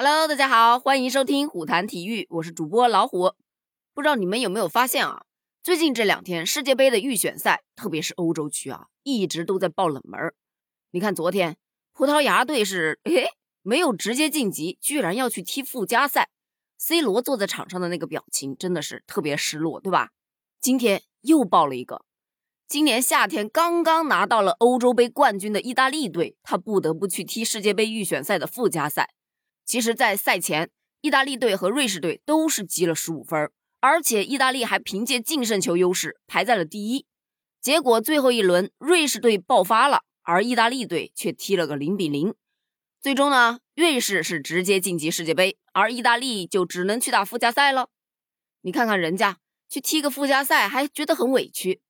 Hello，大家好，欢迎收听虎谈体育，我是主播老虎。不知道你们有没有发现啊？最近这两天世界杯的预选赛，特别是欧洲区啊，一直都在爆冷门。你看昨天葡萄牙队是诶没有直接晋级，居然要去踢附加赛。C 罗坐在场上的那个表情真的是特别失落，对吧？今天又爆了一个，今年夏天刚刚拿到了欧洲杯冠军的意大利队，他不得不去踢世界杯预选赛的附加赛。其实，在赛前，意大利队和瑞士队都是积了十五分，而且意大利还凭借净胜球优势排在了第一。结果最后一轮，瑞士队爆发了，而意大利队却踢了个零比零。最终呢，瑞士是直接晋级世界杯，而意大利就只能去打附加赛了。你看看人家去踢个附加赛还觉得很委屈，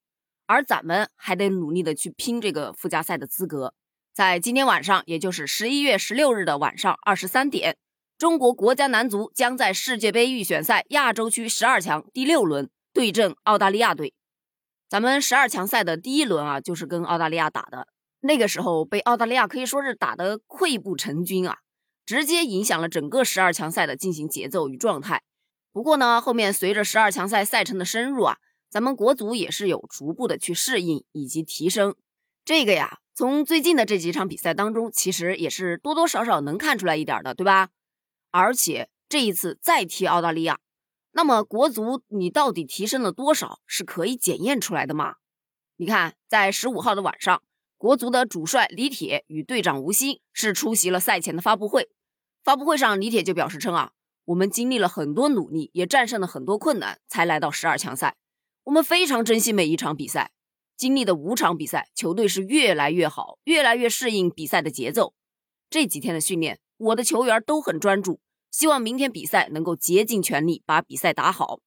而咱们还得努力的去拼这个附加赛的资格。在今天晚上，也就是十一月十六日的晚上二十三点，中国国家男足将在世界杯预选赛亚洲区十二强第六轮对阵澳大利亚队。咱们十二强赛的第一轮啊，就是跟澳大利亚打的，那个时候被澳大利亚可以说是打得溃不成军啊，直接影响了整个十二强赛的进行节奏与状态。不过呢，后面随着十二强赛赛程的深入啊，咱们国足也是有逐步的去适应以及提升。这个呀。从最近的这几场比赛当中，其实也是多多少少能看出来一点的，对吧？而且这一次再踢澳大利亚，那么国足你到底提升了多少，是可以检验出来的嘛？你看，在十五号的晚上，国足的主帅李铁与队长吴昕是出席了赛前的发布会。发布会上，李铁就表示称啊，我们经历了很多努力，也战胜了很多困难，才来到十二强赛。我们非常珍惜每一场比赛。经历的五场比赛，球队是越来越好，越来越适应比赛的节奏。这几天的训练，我的球员都很专注，希望明天比赛能够竭尽全力把比赛打好。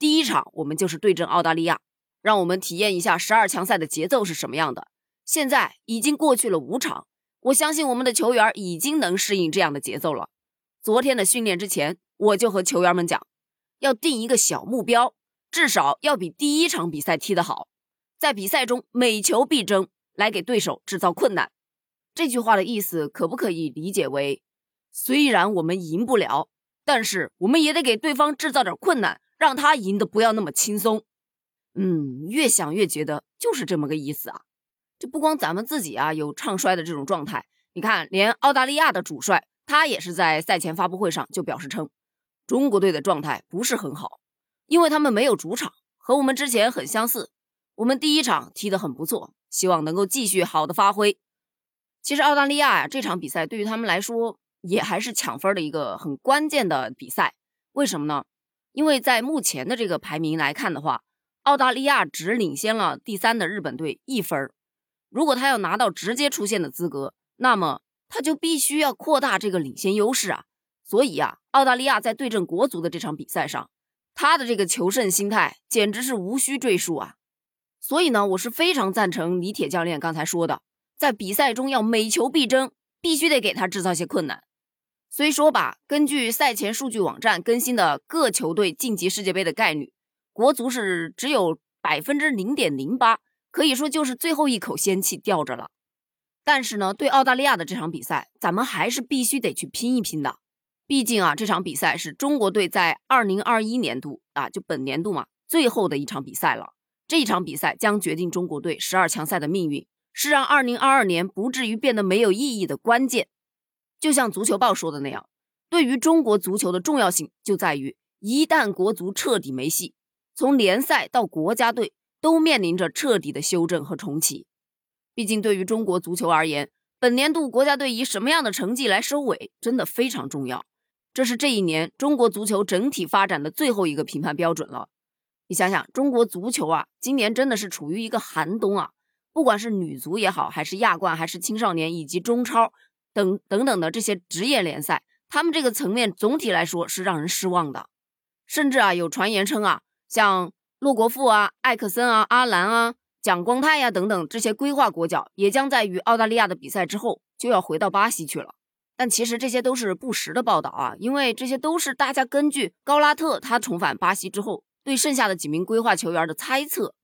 第一场我们就是对阵澳大利亚，让我们体验一下十二强赛的节奏是什么样的。现在已经过去了五场，我相信我们的球员已经能适应这样的节奏了。昨天的训练之前，我就和球员们讲，要定一个小目标，至少要比第一场比赛踢得好。在比赛中每球必争，来给对手制造困难。这句话的意思可不可以理解为：虽然我们赢不了，但是我们也得给对方制造点困难，让他赢得不要那么轻松。嗯，越想越觉得就是这么个意思啊。这不光咱们自己啊有唱衰的这种状态，你看，连澳大利亚的主帅他也是在赛前发布会上就表示称，中国队的状态不是很好，因为他们没有主场，和我们之前很相似。我们第一场踢得很不错，希望能够继续好的发挥。其实澳大利亚呀，这场比赛对于他们来说也还是抢分的一个很关键的比赛。为什么呢？因为在目前的这个排名来看的话，澳大利亚只领先了第三的日本队一分。如果他要拿到直接出线的资格，那么他就必须要扩大这个领先优势啊。所以啊，澳大利亚在对阵国足的这场比赛上，他的这个求胜心态简直是无需赘述啊。所以呢，我是非常赞成李铁教练刚才说的，在比赛中要每球必争，必须得给他制造些困难。虽说吧，根据赛前数据网站更新的各球队晋级世界杯的概率，国足是只有百分之零点零八，可以说就是最后一口仙气吊着了。但是呢，对澳大利亚的这场比赛，咱们还是必须得去拼一拼的。毕竟啊，这场比赛是中国队在二零二一年度啊，就本年度嘛，最后的一场比赛了。这一场比赛将决定中国队十二强赛的命运，是让二零二二年不至于变得没有意义的关键。就像足球报说的那样，对于中国足球的重要性就在于，一旦国足彻底没戏，从联赛到国家队都面临着彻底的修正和重启。毕竟，对于中国足球而言，本年度国家队以什么样的成绩来收尾，真的非常重要。这是这一年中国足球整体发展的最后一个评判标准了。你想想，中国足球啊，今年真的是处于一个寒冬啊！不管是女足也好，还是亚冠，还是青少年以及中超等等等的这些职业联赛，他们这个层面总体来说是让人失望的。甚至啊，有传言称啊，像洛国富啊、艾克森啊、阿兰啊、蒋光太呀等等这些规划国脚，也将在与澳大利亚的比赛之后就要回到巴西去了。但其实这些都是不实的报道啊，因为这些都是大家根据高拉特他重返巴西之后。对剩下的几名规划球员的猜测，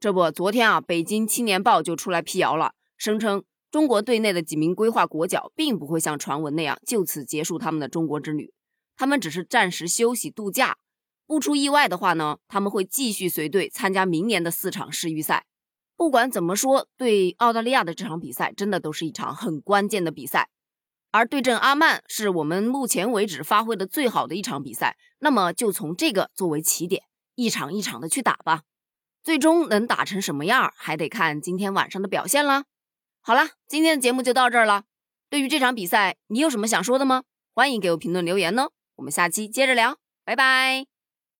这不，昨天啊，北京青年报就出来辟谣了，声称中国队内的几名规划国脚并不会像传闻那样就此结束他们的中国之旅，他们只是暂时休息度假。不出意外的话呢，他们会继续随队参加明年的四场世预赛。不管怎么说，对澳大利亚的这场比赛真的都是一场很关键的比赛。而对阵阿曼是我们目前为止发挥的最好的一场比赛，那么就从这个作为起点，一场一场的去打吧。最终能打成什么样，还得看今天晚上的表现啦。好了，今天的节目就到这儿了。对于这场比赛，你有什么想说的吗？欢迎给我评论留言呢。我们下期接着聊，拜拜。